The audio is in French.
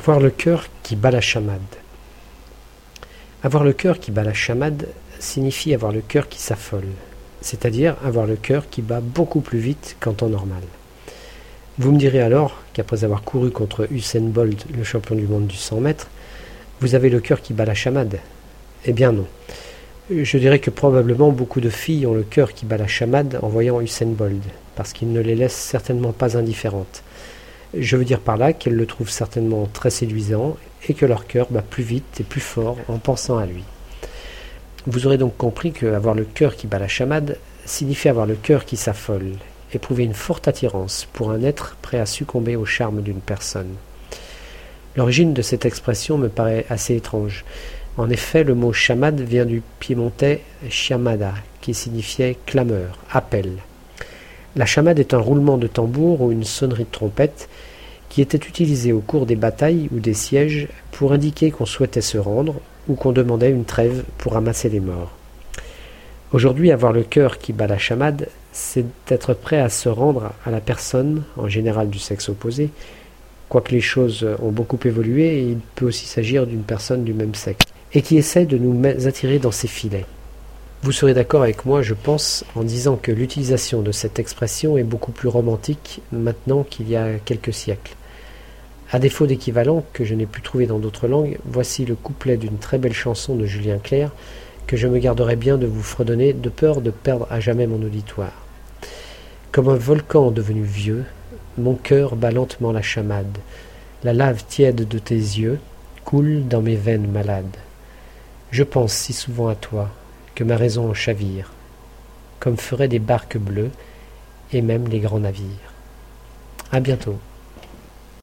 Avoir le cœur qui bat la chamade. Avoir le cœur qui bat la chamade signifie avoir le cœur qui s'affole, c'est-à-dire avoir le cœur qui bat beaucoup plus vite qu'en temps normal. Vous me direz alors qu'après avoir couru contre Usain Bolt, le champion du monde du 100 mètres, vous avez le cœur qui bat la chamade Eh bien non. Je dirais que probablement beaucoup de filles ont le cœur qui bat la chamade en voyant Usain Bolt, parce qu'il ne les laisse certainement pas indifférentes. Je veux dire par là qu'elles le trouvent certainement très séduisant et que leur cœur bat plus vite et plus fort en pensant à lui. Vous aurez donc compris que avoir le cœur qui bat la chamade signifie avoir le cœur qui s'affole, éprouver une forte attirance pour un être prêt à succomber au charme d'une personne. L'origine de cette expression me paraît assez étrange. En effet, le mot chamade vient du piémontais chiamada, qui signifiait clameur, appel. La chamade est un roulement de tambour ou une sonnerie de trompette qui était utilisé au cours des batailles ou des sièges pour indiquer qu'on souhaitait se rendre ou qu'on demandait une trêve pour ramasser les morts. Aujourd'hui, avoir le cœur qui bat la chamade, c'est être prêt à se rendre à la personne, en général du sexe opposé, quoique les choses ont beaucoup évolué, il peut aussi s'agir d'une personne du même sexe, et qui essaie de nous attirer dans ses filets. Vous serez d'accord avec moi, je pense, en disant que l'utilisation de cette expression est beaucoup plus romantique maintenant qu'il y a quelques siècles. À défaut d'équivalent que je n'ai pu trouver dans d'autres langues, voici le couplet d'une très belle chanson de Julien Clerc que je me garderai bien de vous fredonner de peur de perdre à jamais mon auditoire. Comme un volcan devenu vieux, mon cœur bat lentement la chamade. La lave tiède de tes yeux coule dans mes veines malades. Je pense si souvent à toi, que ma raison chavire, comme feraient des barques bleues et même les grands navires. À bientôt.